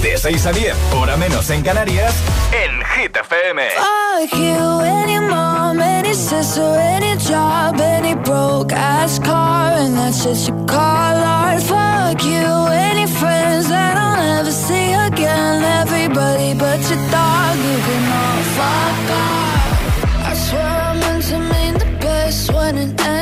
De 6 a 10, hora menos en Canarias, en Hit FM. Fuck you, any mom, any sister, any job, any broke ass car, and that's just you call art. Fuck you, any friends that I'll never see again. Everybody but your dog, you can all fuck off. I swear I meant to mean the best when it ended.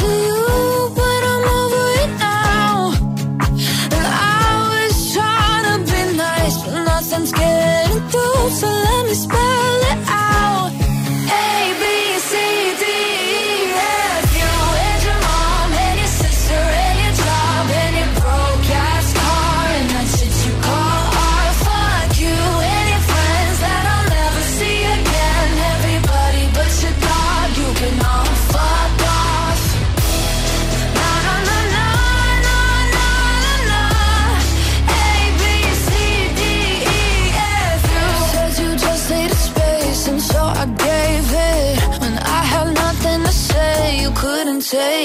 this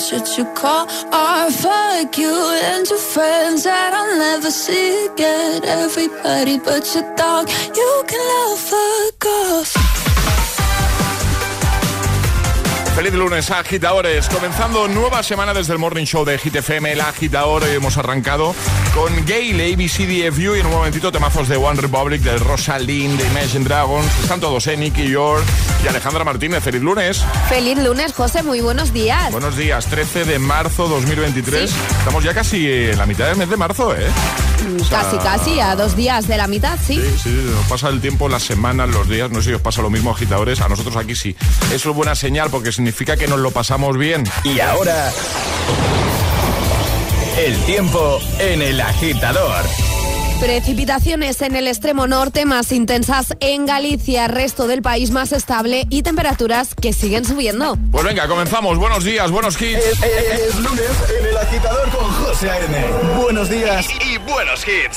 and you call art. Fuck you and your friends that I'll never see again. Everybody but your dog, you can love fuck off. Feliz lunes, agitadores. Comenzando nueva semana desde el Morning Show de Hit FM, el agitador. Hoy hemos arrancado con Gale, ABCDFU y en un momentito temazos de One Republic, de Rosalind, de Imagine Dragons. Están todos, ¿eh? Nicky York y Alejandra Martínez. Feliz lunes. Feliz lunes, José. Muy buenos días. Buenos días, 13 de marzo 2023. Estamos ya casi en la mitad del mes de marzo, ¿eh? O sea, casi, casi, a dos días de la mitad, sí. Sí, sí, nos pasa el tiempo, las semanas, los días. No sé si os pasa lo mismo, agitadores. A nosotros aquí sí. Eso es buena señal porque significa que nos lo pasamos bien. Y ahora, el tiempo en el agitador. Precipitaciones en el extremo norte más intensas en Galicia, resto del país más estable y temperaturas que siguen subiendo. Pues venga, comenzamos. Buenos días, buenos hits. Es, es- es lunes en el agitador con José A.M. Buenos días. Y, y buenos hits.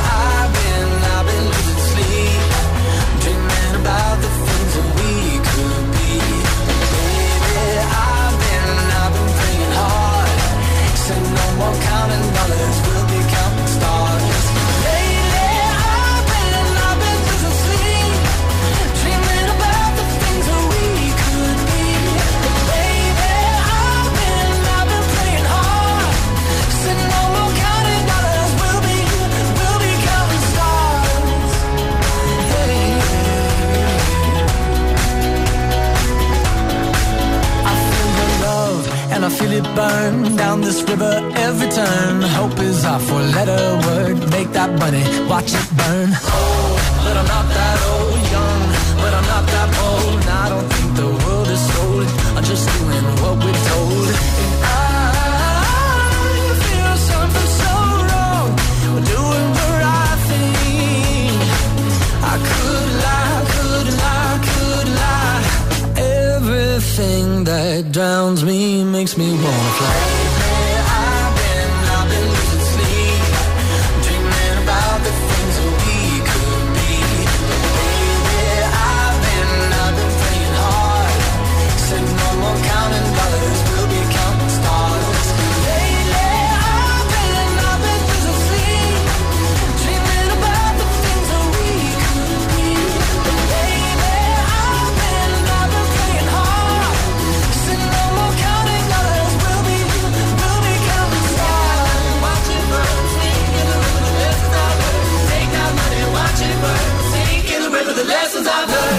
This river every turn. Hope is our four letter word. Make that money, watch it burn. Old, but I'm not that old. Young, but I'm not that old. And I don't think the world is sold. I'm just doing what we're told. And I feel something so wrong. We're doing the right thing. I could lie, could lie, could lie. Everything that drowns me makes me wanna fly.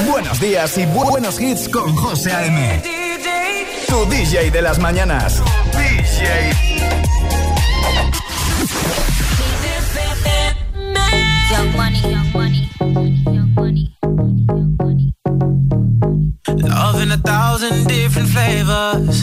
Buenos días y buenos hits con José A.M. Tu DJ de las mañanas. DJ. Young money, young money, young money, young money. Love in a thousand different flavors.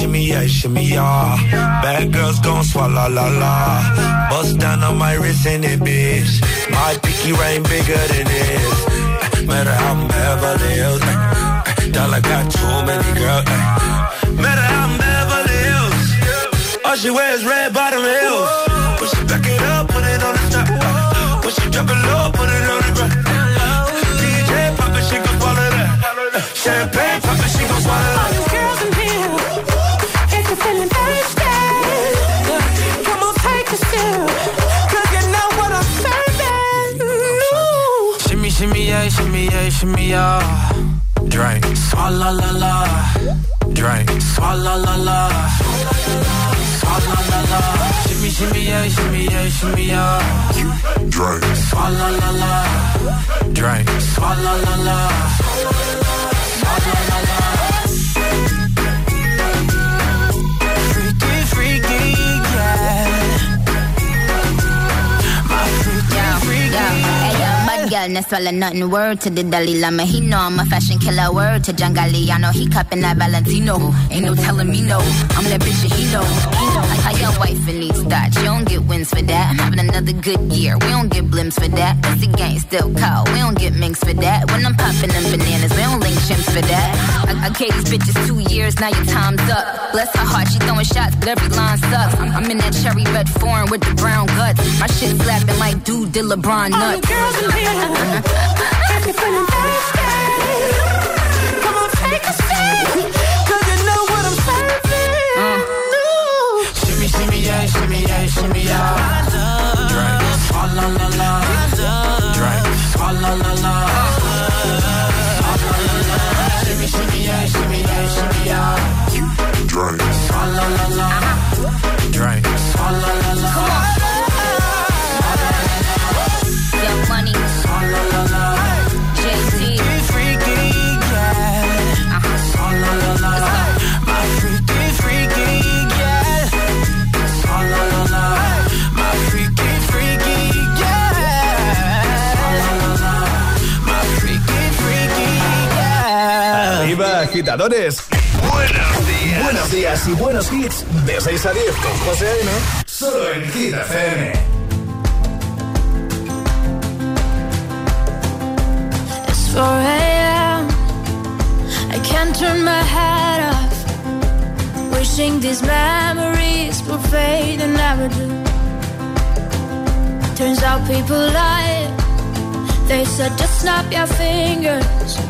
Shimmy, yeah, shimmy, yeah. Bad girls gon' swallow la la. Bust down on my wrist in it, bitch. My pinky ring bigger than this. Uh, Matter how I'm Beverly Hills. uh, uh, Dollar got too many girls. Matter how I'm Beverly Hills. All she wears red bottom heels. When she back it up, put it on the top. When she drop it low, put it on the ground. DJ pop it, she gon' swallow that. Champagne pop it, she gon' swallow that. All you girls Shimmy, shimmy, yeah, shimmy, yeah, shimmy, yeah. Drink. Swalla la la. Drink. Swalla la la. Swalla la la. Shimmy, shimmy, yeah, shimmy, yeah, shimmy, yeah. Drink. Swalla la la. Drink. Swalla la la. Swalla la la. No swallow nothing. Word to the Dalai Lama, he know I'm a fashion killer. Word to John Galliano, he cupping that Valentino. Ain't no telling me no, I'm that bitch that he know. He know. I wife and needs that, you don't get wins for that. I'm having another good year, we don't get blimps for that. That's the gang still call, we don't get minks for that. When I'm popping them bananas, we don't link chimps for that. I, I gave these bitches two years, now your time's up. Bless her heart, she throwing shots, but every line sucks. I'm, in that cherry red foreign with the brown guts. My shit slapping like dude did LeBron All you nuts. girls in here, if you're feeling thirsty, come on, take a sip. No. Shimmy, yeah, shimmy, yeah, shimmy, yeah. Drink. la la la. Drink. la la la. Shimmy, shimmy, yeah, shimmy, yeah, shimmy, yeah. Drink. la la la. Drink. la la. Agitadores. Buenos días. Buenos días y buenos hits. De 6 a 10 con José A.M. Solo en Hit FM. It's 4 a.m. I can't turn my head off. Wishing these memories will fade and never do. Turns out people lie. They said just snap your fingers.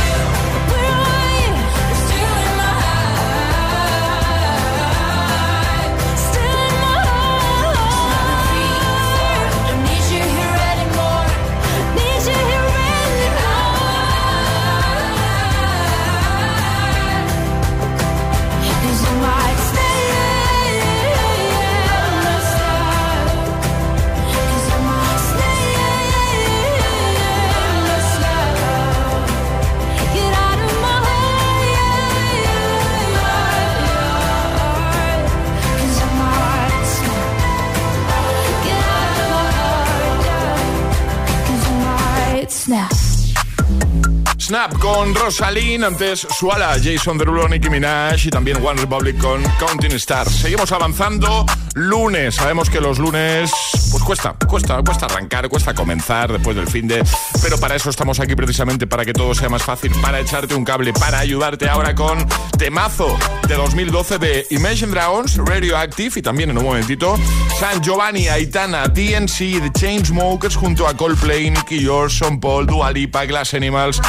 stop con Rosalind, antes Suala, Jason Derulo, Nicki Minaj y también One Republic con Counting Stars. Seguimos avanzando. Lunes, sabemos que los lunes pues cuesta, cuesta, cuesta arrancar, cuesta comenzar después del fin de. Pero para eso estamos aquí precisamente para que todo sea más fácil, para echarte un cable, para ayudarte ahora con temazo de 2012 de Imagine Dragons, Radioactive y también en un momentito San Giovanni, Aitana, DNC, The Chainsmokers junto a Coldplay, Nicky George, Paul, Dua Lipa, Glass Animals.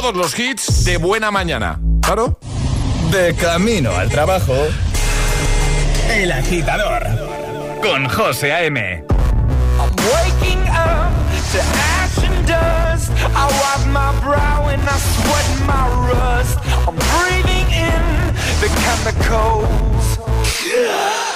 Todos los hits de buena mañana. ¿Claro? De camino al trabajo. El agitador. Con José A.M. I'm waking up to ash and dust. I wipe my brow and I sweat my rust. I'm breathing in the chemicals. I'm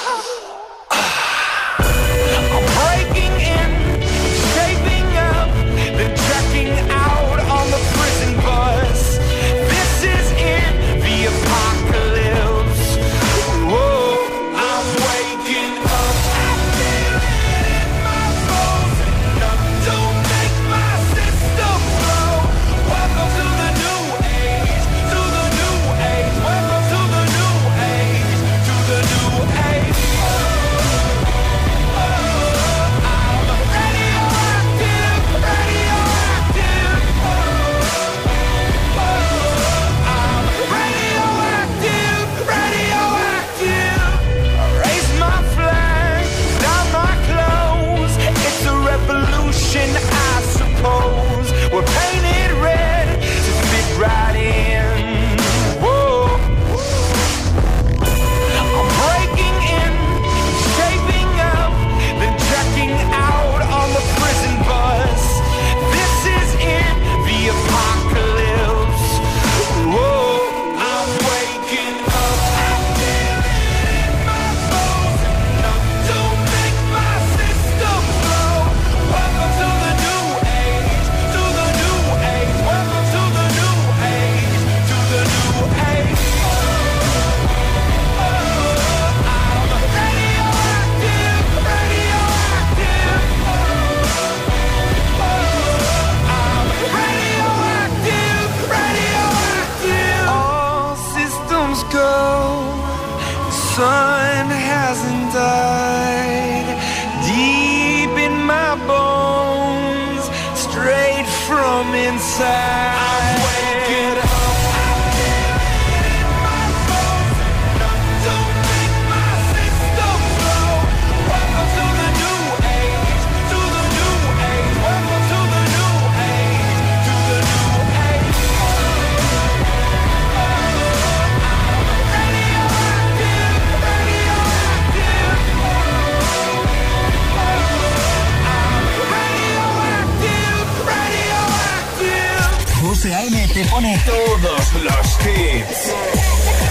José A.M. te pone todos los hits.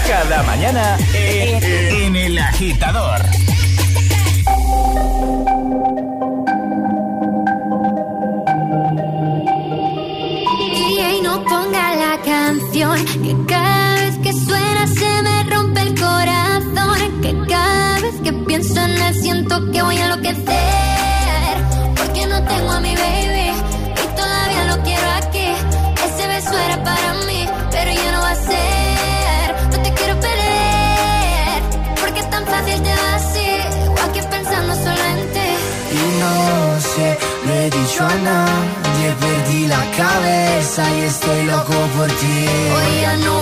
Cada mañana en, en El Agitador. Y no ponga la canción que cada vez que suena se me rompe el corazón. Que cada vez que pienso en él siento que voy a lo mañana. Ya perdí la cabeza y estoy loco por ti. Hoy ya no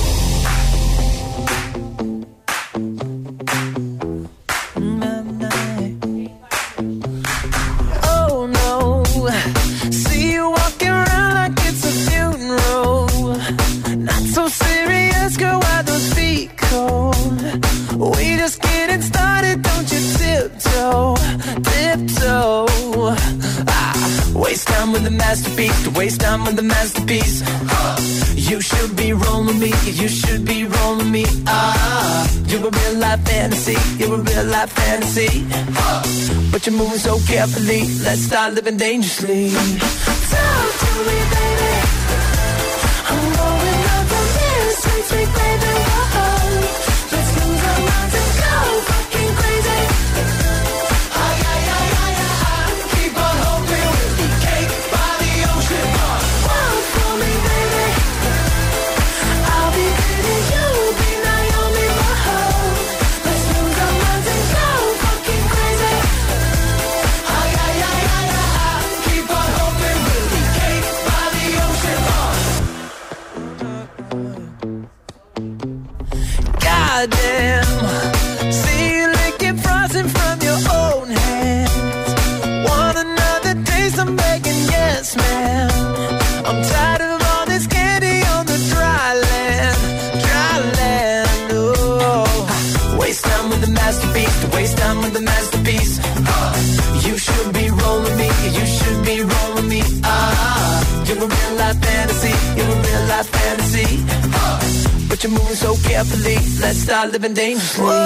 high fantasy. But you're moving so carefully. Let's start living dangerously. Talk to me, baby. I'm going out on this, sweet, sweet baby. Whoa. Living dangerously.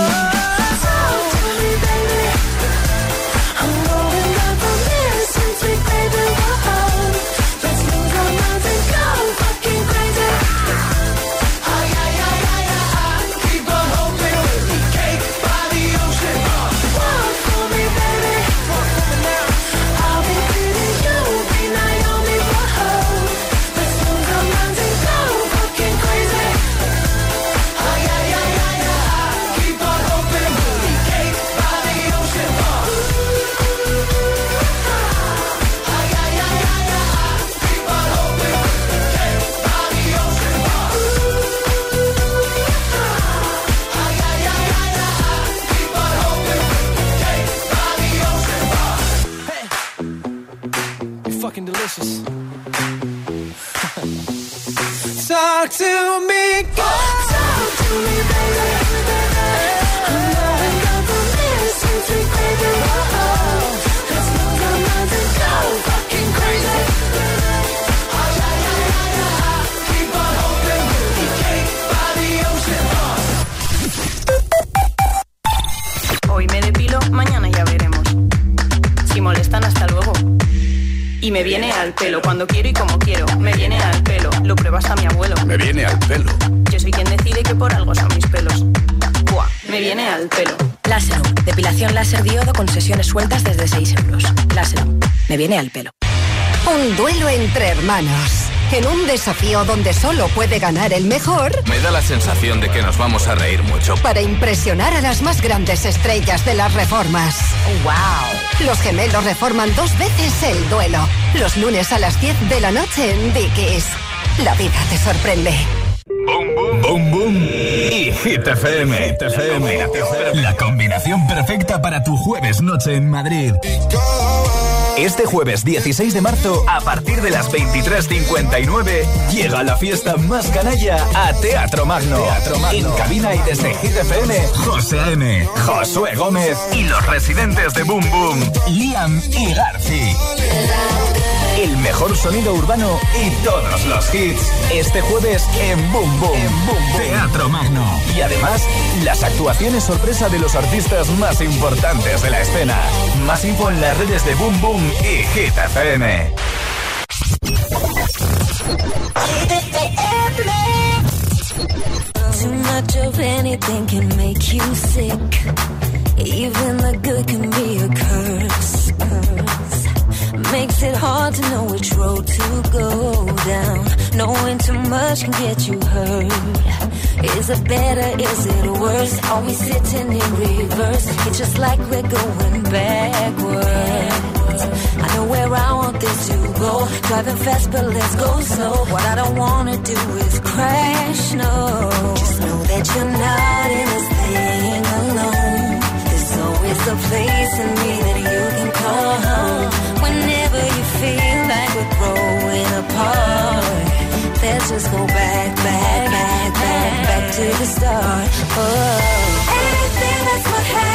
Me viene al pelo. Un duelo entre hermanos. En un desafío donde solo puede ganar el mejor Me da la sensación de que nos vamos a reír mucho. para impresionar a las más grandes estrellas de las reformas. ¡Wow! Los gemelos reforman dos veces el duelo. Los lunes a las 10 de la noche en Dickies. La vida te sorprende. Boom Boom y Hit FM. Hit FM. La combinación perfecta para tu jueves noche en Madrid. Este jueves 16 de marzo, a partir de las 23.59, llega la fiesta más canalla a Teatro Magno. Teatro Magno. En cabina y desde Hit FM, José A.M., Josué Gómez y los residentes de Boom Boom, Liam y Garci. El mejor sonido urbano y todos los hits. Este jueves en Boom Boom. Teatro Magno. Y además, las actuaciones sorpresa de los artistas más importantes de la escena. Más info en las redes de Boom Boom y Hit FM. Makes it hard to know which road to go down. Knowing too much can get you hurt. Is it better? Is it worse? Are we sitting in reverse? It's just like we're going backwards. I know where I want this to go. Driving fast, but let's go slow. What I don't wanna do is crash, no. Just know that you're not in this thing alone. There's always a place in me that you can call home. Whenever you feel like we're growing apart, let's just go back, back, back, back, back to the start. Oh, anything that's what happened,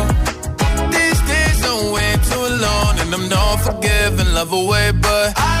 don't forgive and love away, but I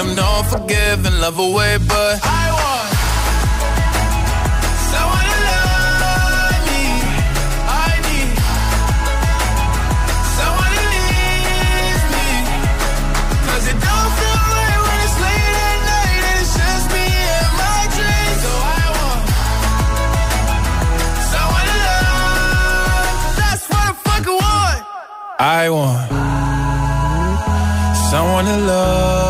Long. And I'm not forgiving, love away, but I want. someone to love me. I need someone it don't feel right when it's late at night and it's just me and my dreams. So I want someone to love. That's what I want. I want someone to love.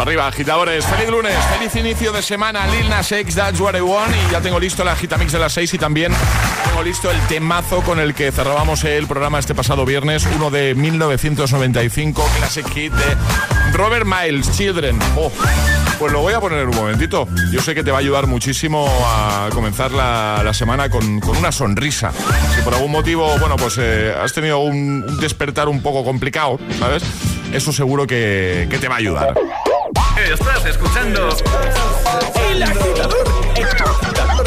arriba, agitadores. Feliz lunes, feliz inicio de semana. Lil Nas X, That's What I Want. Y ya tengo listo la Agitamix de las 6 y también tengo listo el temazo con el que cerrábamos el programa este pasado viernes, uno de 1995, Classic Hit de Robert Miles, Children. Oh, pues lo voy a poner un momentito. Yo sé que te va a ayudar muchísimo a comenzar la, la semana con, con una sonrisa. Si por algún motivo, bueno, pues eh, has tenido un, un despertar un poco complicado, ¿sabes? Eso seguro que, que te va a ayudar. Estás escuchando El Agitador. El Agitador.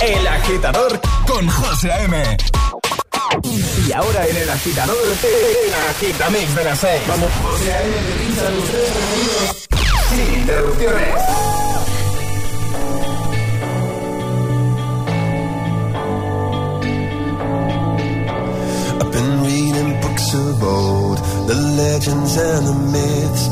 El Agitador con José A.M. Y ahora en El Agitador, el Agitamix de las 6. Vamos. José A.M. te pincha tus tres preferidos sin interrupciones. Of old, the legends and the myths,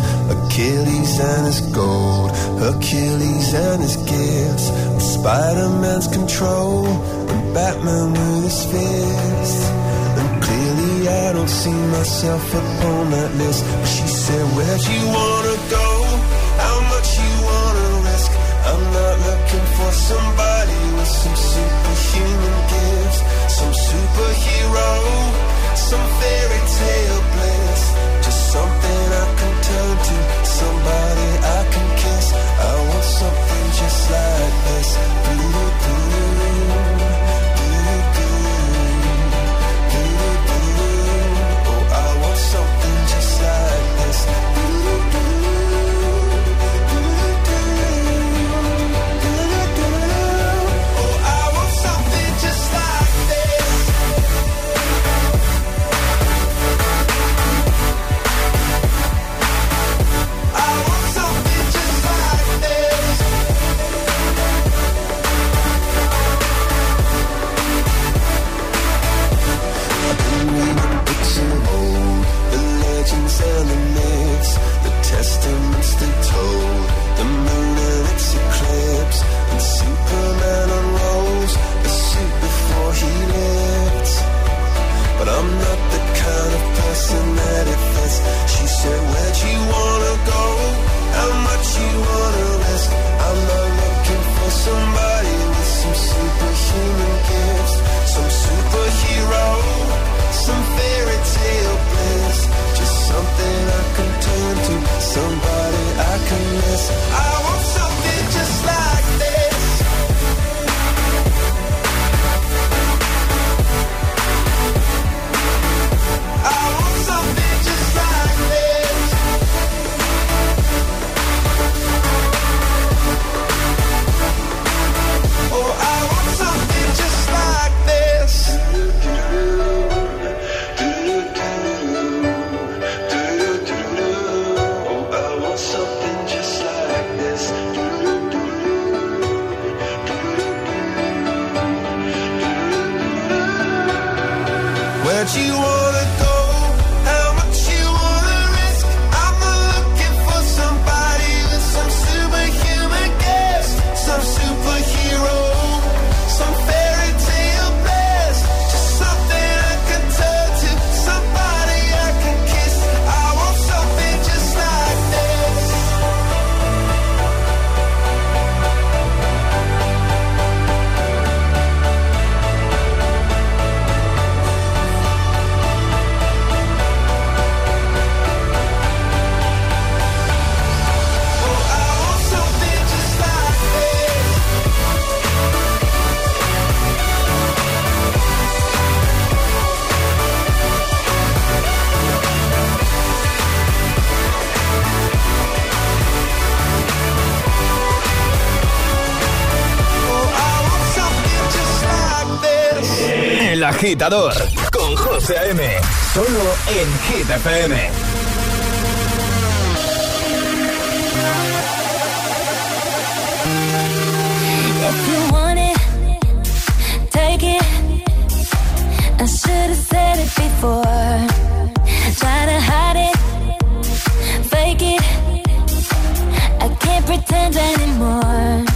Achilles and his gold, Hercules and his gifts, Spider-Man's control, and Batman with his fists. And clearly I don't see myself upon that list. But she said, Where'd you wanna go? How much you wanna risk? I'm not looking for somebody with some superhuman gifts, some superhero, some fairy tale bliss. Just something I turn to, somebody I can kiss. I want something just like this. Oh, I want something just like this. Oh, I agitador con José M. Solo en Hit FM. If you want it, take it. I should have said it before. Try to hide it, fake it. I can't pretend anymore.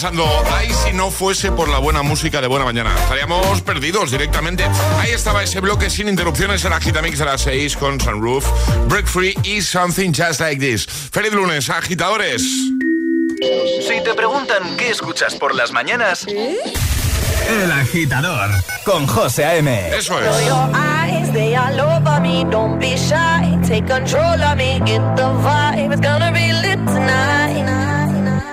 Pensando, ay, si no fuese por la buena música de Buena Mañana, estaríamos perdidos directamente. Ahí estaba ese bloque sin interrupciones en la Agitamix de las 6 con Sunroof, Break Free y Something Just Like This. Feliz lunes, agitadores. Si te preguntan qué escuchas por las mañanas, El Agitador con José A.M. Eso Close your eyes, they all over me. Don't be shy, take control of me. Get the vibe, it's gonna be lit tonight.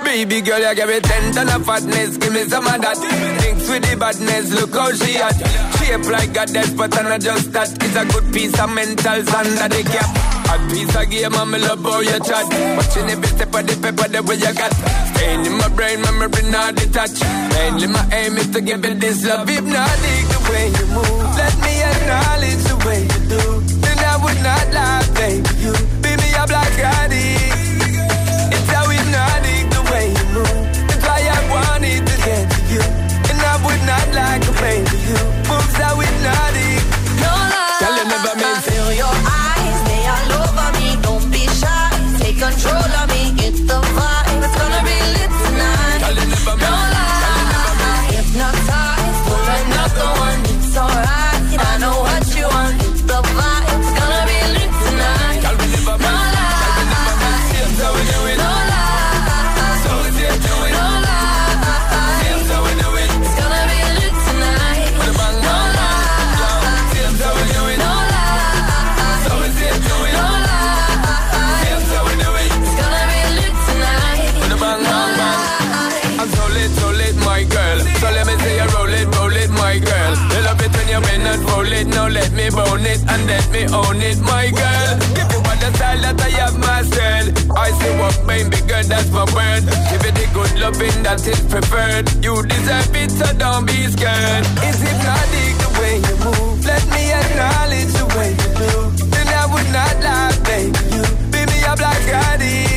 Baby girl, you give me ten ton of fatness, give me some of that. Mix with the badness, look how she hot. Shape like a death, but I'm not just that. It's a good piece of mental under the cap. A piece of game, I'm love how you chat. Watching every step of the paper, the way you got. Staying in my brain, memory not detached. Mainly my aim is to give it this love. Hypnotic the way you move. Let me acknowledge the way you do. Then I would not lie, let me own it, my girl. Give you all the style that I have myself. I say what baby girl, that's my word. Give it the good loving that is preferred. You deserve it, so don't be scared. It's hypnotic the way you move. Let me acknowledge the way you do. Then I would not lie, baby. You beat me up like addict. It's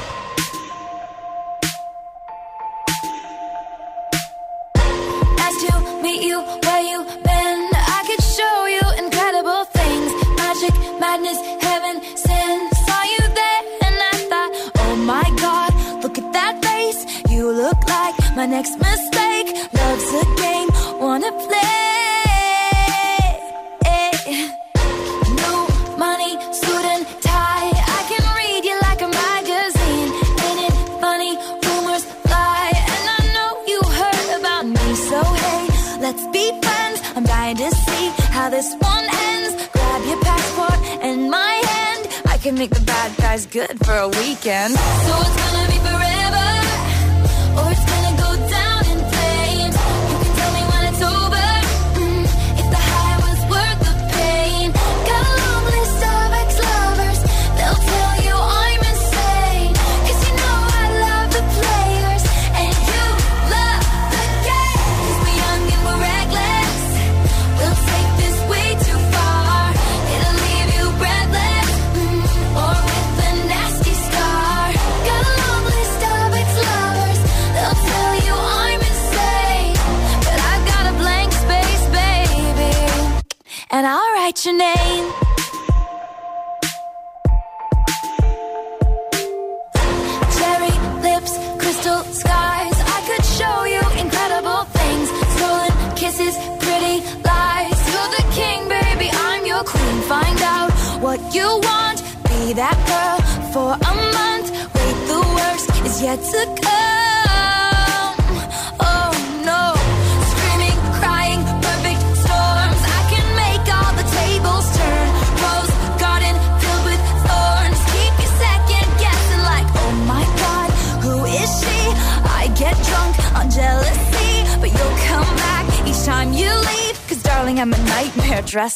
weekend. So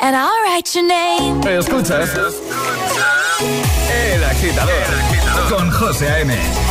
and I'll write your name. El agitador, con José A.M.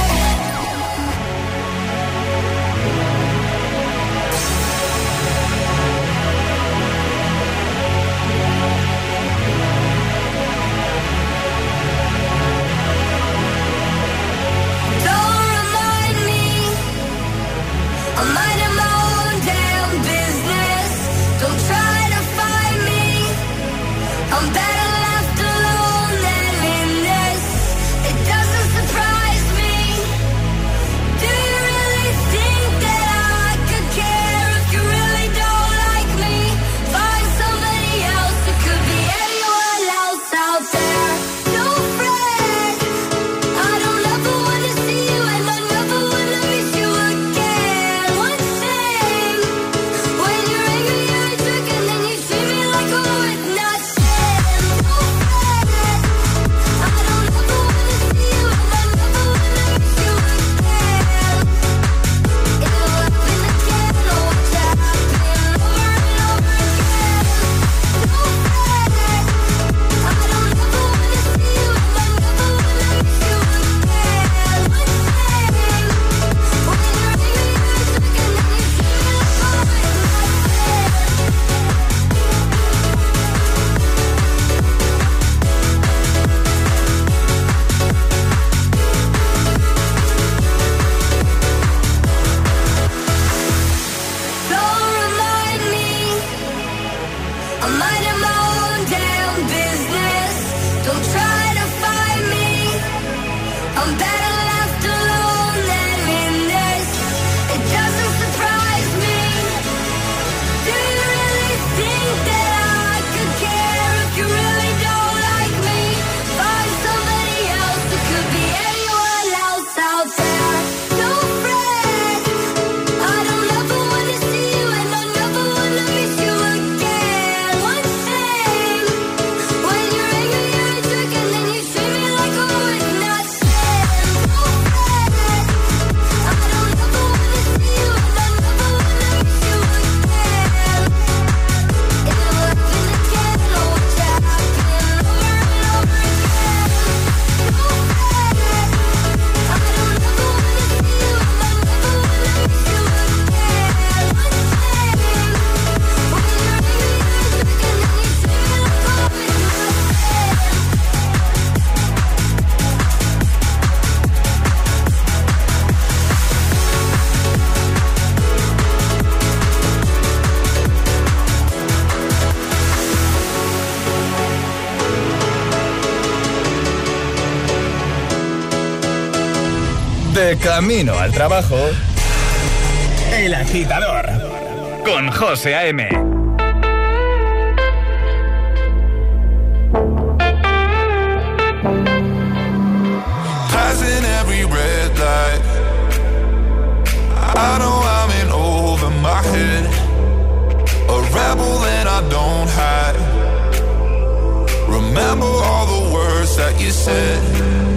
camino al trabajo. El agitador con José A.M. Passing every red light. I know I'm in over my head. A rebel and I don't hide. Remember all the words that you said.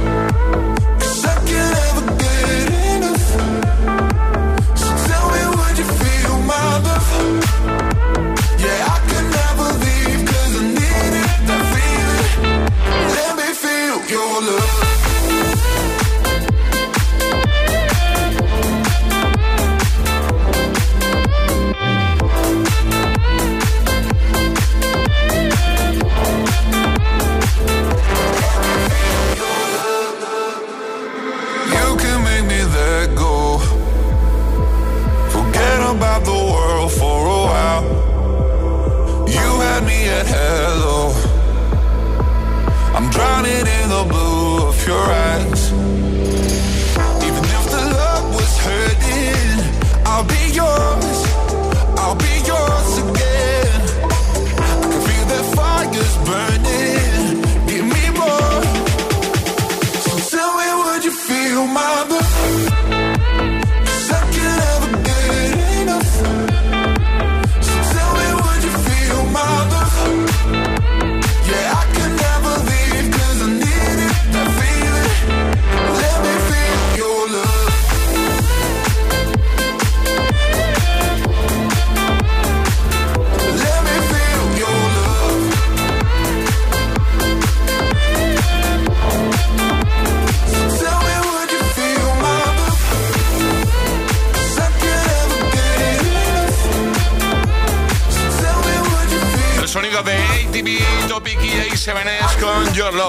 the blue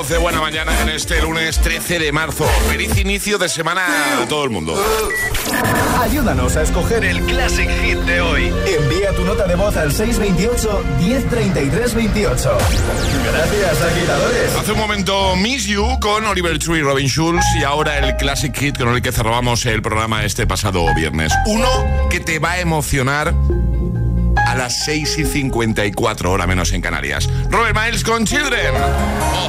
de buena mañana en este lunes 13 de marzo. Feliz inicio de semana a todo el mundo. Ayúdanos a escoger el Classic Hit de hoy. Envía tu nota de voz al 628 1033 28. Gracias, agitadores. Hace un momento Miss You con Oliver Tree y Robin Schulz y ahora el Classic Hit con el que cerramos el programa este pasado viernes. Uno que te va a emocionar a las 6 y 54, hora menos en Canarias. Robert Miles con Children. Oh,